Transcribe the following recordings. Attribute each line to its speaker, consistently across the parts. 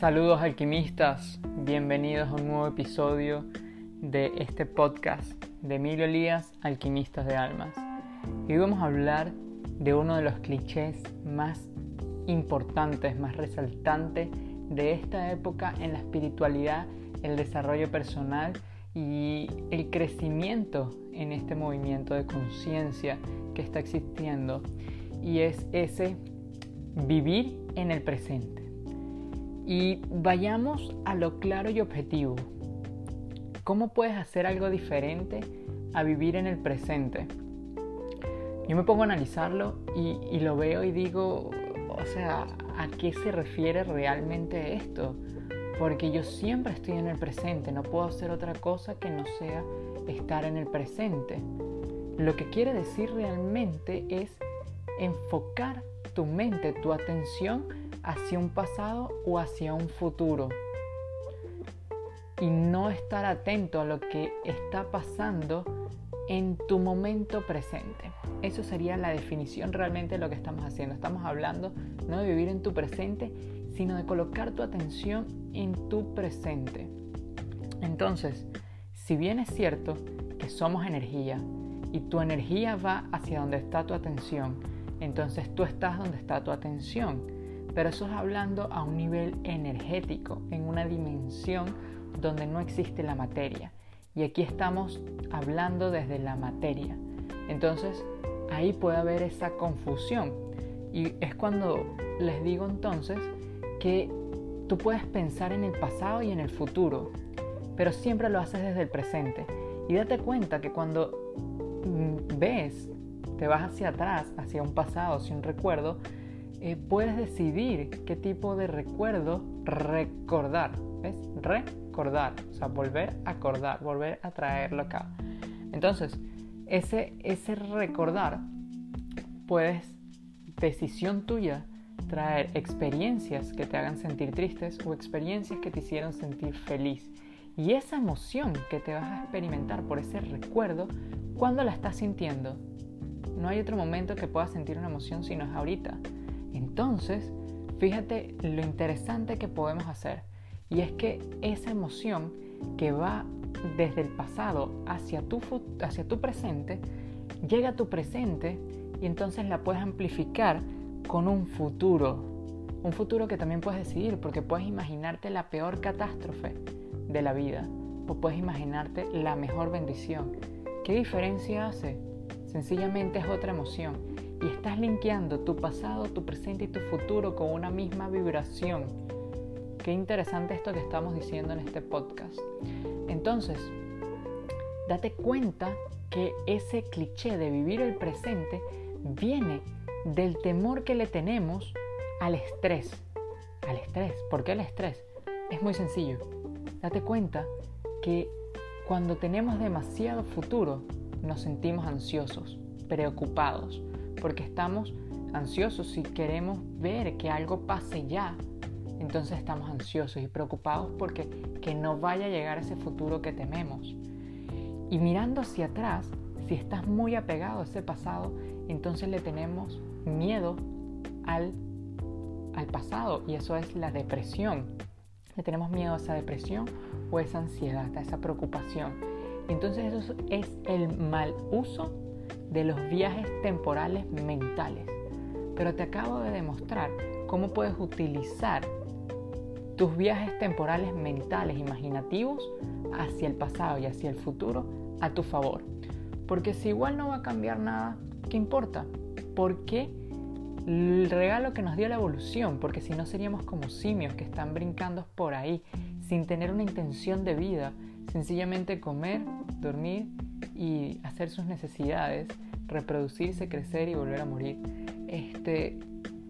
Speaker 1: Saludos alquimistas, bienvenidos a un nuevo episodio de este podcast de Emilio Elías, Alquimistas de Almas. Hoy vamos a hablar de uno de los clichés más importantes, más resaltantes de esta época en la espiritualidad, el desarrollo personal y el crecimiento en este movimiento de conciencia que está existiendo. Y es ese vivir en el presente. Y vayamos a lo claro y objetivo. ¿Cómo puedes hacer algo diferente a vivir en el presente? Yo me pongo a analizarlo y, lo veo y digo, o sea, ¿a qué se refiere realmente esto? Porque yo siempre estoy en el presente, no puedo hacer otra cosa que no sea estar en el presente. Lo que quiere decir realmente es enfocar tu mente, tu atención hacia un pasado o hacia un futuro. Y no estar atento a lo que está pasando en tu momento presente. Eso sería la definición realmente de lo que estamos haciendo. Estamos hablando no de vivir en tu presente, sino de colocar tu atención en tu presente. Entonces, si bien es cierto que somos energía y tu energía va hacia donde está tu atención, entonces tú estás donde está tu atención. Pero eso es hablando a un nivel energético, en una dimensión donde no existe la materia. Y aquí estamos hablando desde la materia. Entonces ahí puede haber esa confusión. Y es cuando les digo entonces que tú puedes pensar en el pasado y en el futuro, pero siempre lo haces desde el presente. Y date cuenta que cuando mm, ves te vas hacia atrás, hacia un pasado, hacia un recuerdo, eh, puedes decidir qué tipo de recuerdo recordar. ¿Ves? Recordar, o sea, volver a acordar, volver a traerlo acá. Entonces, ese, ese recordar, puedes, decisión tuya, traer experiencias que te hagan sentir tristes o experiencias que te hicieron sentir feliz. Y esa emoción que te vas a experimentar por ese recuerdo, ¿cuándo la estás sintiendo? No hay otro momento que puedas sentir una emoción si no es ahorita. Entonces, fíjate lo interesante que podemos hacer. Y es que esa emoción que va desde el pasado hacia tu, hacia tu presente, llega a tu presente y entonces la puedes amplificar con un futuro. Un futuro que también puedes decidir porque puedes imaginarte la peor catástrofe de la vida o puedes imaginarte la mejor bendición. ¿Qué diferencia hace? Sencillamente es otra emoción y estás linkeando tu pasado, tu presente y tu futuro con una misma vibración. Qué interesante esto que estamos diciendo en este podcast. Entonces, date cuenta que ese cliché de vivir el presente viene del temor que le tenemos al estrés. Al estrés. ¿Por qué el estrés? Es muy sencillo. Date cuenta que cuando tenemos demasiado futuro, nos sentimos ansiosos, preocupados, porque estamos ansiosos y queremos ver que algo pase ya. Entonces estamos ansiosos y preocupados porque que no vaya a llegar ese futuro que tememos. Y mirando hacia atrás, si estás muy apegado a ese pasado, entonces le tenemos miedo al, al pasado y eso es la depresión. Le tenemos miedo a esa depresión o esa ansiedad, a esa preocupación. Entonces eso es el mal uso de los viajes temporales mentales. Pero te acabo de demostrar cómo puedes utilizar tus viajes temporales mentales imaginativos hacia el pasado y hacia el futuro a tu favor. Porque si igual no va a cambiar nada, ¿qué importa? Porque el regalo que nos dio la evolución, porque si no seríamos como simios que están brincando por ahí sin tener una intención de vida, Sencillamente comer, dormir y hacer sus necesidades, reproducirse, crecer y volver a morir. Este,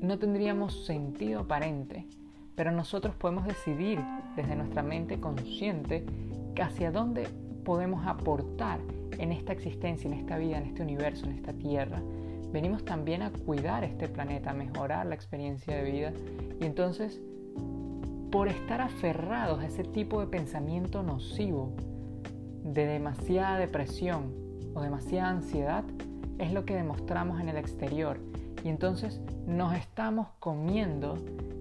Speaker 1: no tendríamos sentido aparente, pero nosotros podemos decidir desde nuestra mente consciente hacia dónde podemos aportar en esta existencia, en esta vida, en este universo, en esta tierra. Venimos también a cuidar este planeta, a mejorar la experiencia de vida y entonces por estar aferrados a ese tipo de pensamiento nocivo, de demasiada depresión o demasiada ansiedad, es lo que demostramos en el exterior. Y entonces nos estamos comiendo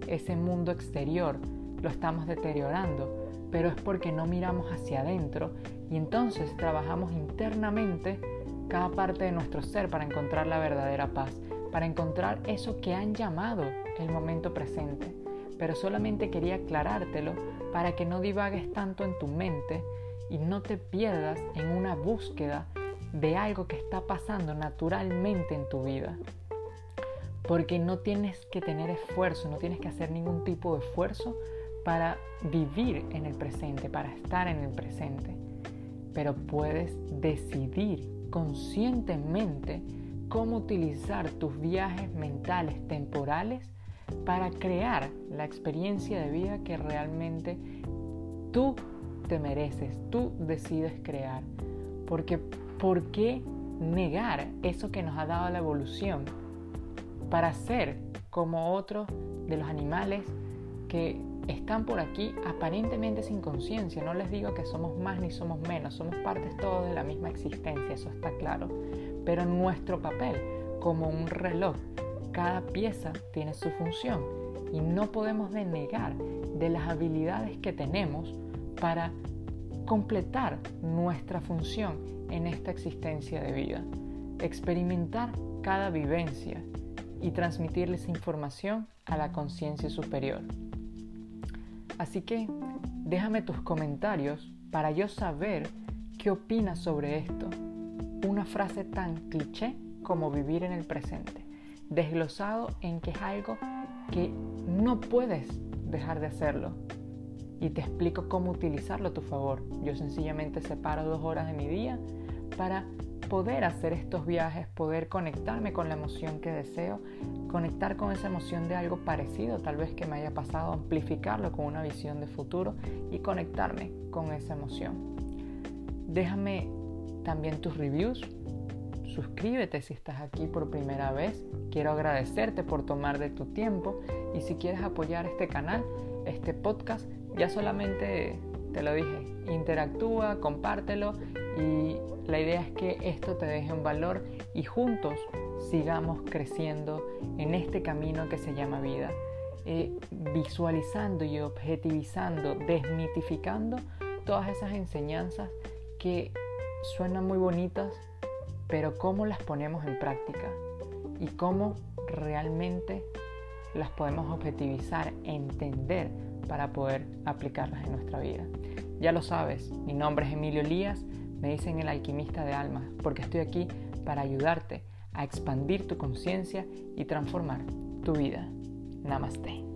Speaker 1: ese mundo exterior lo estamos deteriorando, pero es porque no miramos hacia adentro y entonces trabajamos internamente cada parte de nuestro ser para encontrar la verdadera paz, para encontrar eso que han llamado el momento presente. Pero solamente quería aclarártelo para que no divagues tanto en tu mente y no te pierdas en una búsqueda de algo que está pasando naturalmente en tu vida. Porque no tienes que tener esfuerzo, no tienes que hacer ningún tipo de esfuerzo para vivir en el presente, para estar en el presente. Pero puedes decidir conscientemente cómo utilizar tus viajes mentales temporales para crear la experiencia de vida que realmente tú te mereces, tú decides crear. Porque ¿por qué negar eso que nos ha dado la evolución para ser como otros de los animales que están por aquí aparentemente sin conciencia? No les digo que somos más ni somos menos, somos partes todos de la misma existencia, eso está claro. Pero nuestro papel, como un reloj, cada pieza tiene su función y no podemos denegar de las habilidades que tenemos para completar nuestra función en esta existencia de vida, experimentar cada vivencia y transmitirles información a la conciencia superior. Así que déjame tus comentarios para yo saber qué opinas sobre esto. Una frase tan cliché como vivir en el presente, desglosado en que es algo que no puedes dejar de hacerlo, y te explico cómo utilizarlo a tu favor. Yo sencillamente separo dos horas de mi día para poder hacer estos viajes, poder conectarme con la emoción que deseo, conectar con esa emoción de algo parecido, tal vez que me haya pasado, amplificarlo con una visión de futuro y conectarme con esa emoción. Déjame también tus reviews, suscríbete si estás aquí por primera vez, quiero agradecerte por tomar de tu tiempo y si quieres apoyar este canal, este podcast, ya solamente te lo dije, interactúa, compártelo y la idea es que esto te deje un valor y juntos sigamos creciendo en este camino que se llama vida, eh, visualizando y objetivizando, desmitificando todas esas enseñanzas que suenan muy bonitas, pero cómo las ponemos en práctica y cómo realmente las podemos objetivizar, entender para poder aplicarlas en nuestra vida. Ya lo sabes, mi nombre es Emilio Elías, me dicen el alquimista de almas, porque estoy aquí para ayudarte a expandir tu conciencia y transformar tu vida. Namaste.